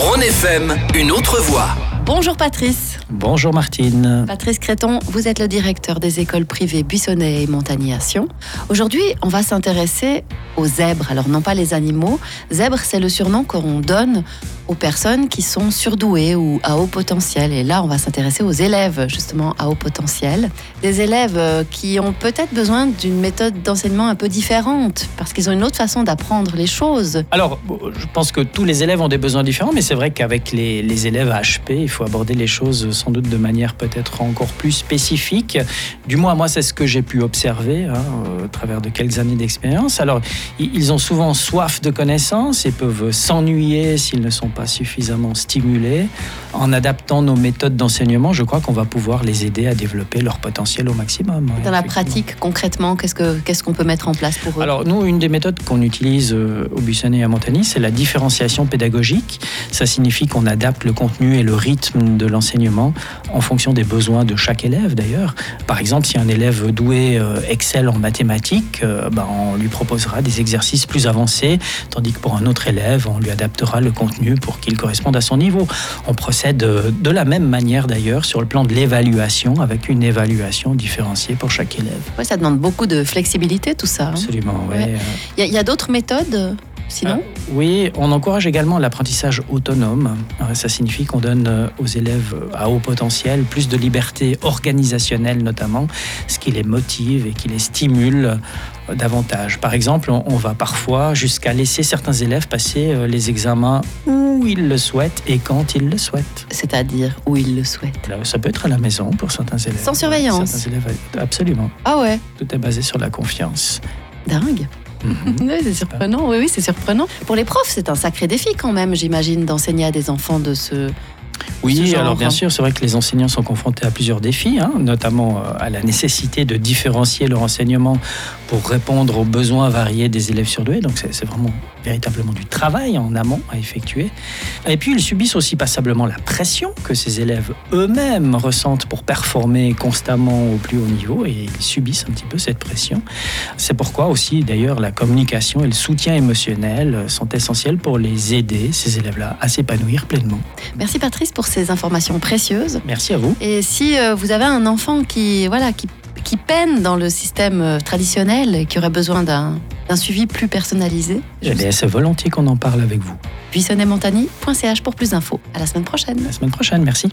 Rhône FM, une autre voix. Bonjour Patrice. Bonjour Martine. Patrice Créton, vous êtes le directeur des écoles privées Buissonnet et Montagny Sion. Aujourd'hui, on va s'intéresser aux zèbres. Alors non pas les animaux. Zèbre, c'est le surnom qu'on donne aux personnes qui sont surdouées ou à haut potentiel. Et là, on va s'intéresser aux élèves justement à haut potentiel. Des élèves euh, qui ont peut-être besoin d'une méthode d'enseignement un peu différente parce qu'ils ont une autre façon d'apprendre les choses. Alors, je pense que tous les élèves ont des besoins différents, mais c'est vrai qu'avec les, les élèves HP, il faut aborder les choses sans doute de manière peut-être encore plus spécifique. Du moins, moi, c'est ce que j'ai pu observer hein, au travers de quelques années d'expérience. Alors, ils ont souvent soif de connaissances et peuvent s'ennuyer s'ils ne sont pas suffisamment stimulés. En adaptant nos méthodes d'enseignement, je crois qu'on va pouvoir les aider à développer leur potentiel au maximum. Dans la pratique, concrètement, qu'est-ce qu'on peut mettre en place pour eux? Alors, nous, une des méthodes qu'on utilise euh, au Buissonnet et à Montagny, c'est la différenciation pédagogique. Ça signifie qu'on adapte le contenu et le rythme de l'enseignement en fonction des besoins de chaque élève, d'ailleurs. Par exemple, si un élève doué euh, excelle en mathématiques, euh, ben, on lui proposera des exercices plus avancés, tandis que pour un autre élève, on lui adaptera le contenu pour qu'il corresponde à son niveau. On procède de la même manière d'ailleurs sur le plan de l'évaluation, avec une évaluation différenciée pour chaque élève. Ouais, ça demande beaucoup de flexibilité tout ça. Hein. Absolument, oui. Ouais. Il y a, a d'autres méthodes? Sinon euh, Oui, on encourage également l'apprentissage autonome. Ça signifie qu'on donne euh, aux élèves à haut potentiel plus de liberté organisationnelle notamment, ce qui les motive et qui les stimule euh, davantage. Par exemple, on va parfois jusqu'à laisser certains élèves passer les examens où ils le souhaitent et quand ils le souhaitent. C'est-à-dire où ils le souhaitent Ça peut être à la maison pour certains élèves. Sans surveillance Certains élèves, absolument. Ah ouais Tout est basé sur la confiance. Dingue Mmh. oui, c'est surprenant. Oui, oui, c'est surprenant. Pour les profs, c'est un sacré défi quand même, j'imagine, d'enseigner à des enfants de ce. Oui, alors bien sûr, c'est vrai que les enseignants sont confrontés à plusieurs défis, hein, notamment euh, à la nécessité de différencier leur enseignement pour répondre aux besoins variés des élèves surdoués. Donc c'est vraiment véritablement du travail en amont à effectuer. Et puis ils subissent aussi passablement la pression que ces élèves eux-mêmes ressentent pour performer constamment au plus haut niveau et ils subissent un petit peu cette pression. C'est pourquoi aussi d'ailleurs la communication et le soutien émotionnel sont essentiels pour les aider, ces élèves-là, à s'épanouir pleinement. Merci Patrice pour ces informations précieuses. Merci à vous. Et si euh, vous avez un enfant qui, voilà, qui, qui peine dans le système euh, traditionnel et qui aurait besoin d'un suivi plus personnalisé, je laisse volontiers qu'on en parle avec vous. buissonnetmontagny.ch pour plus d'infos. À la semaine prochaine. La semaine prochaine, merci.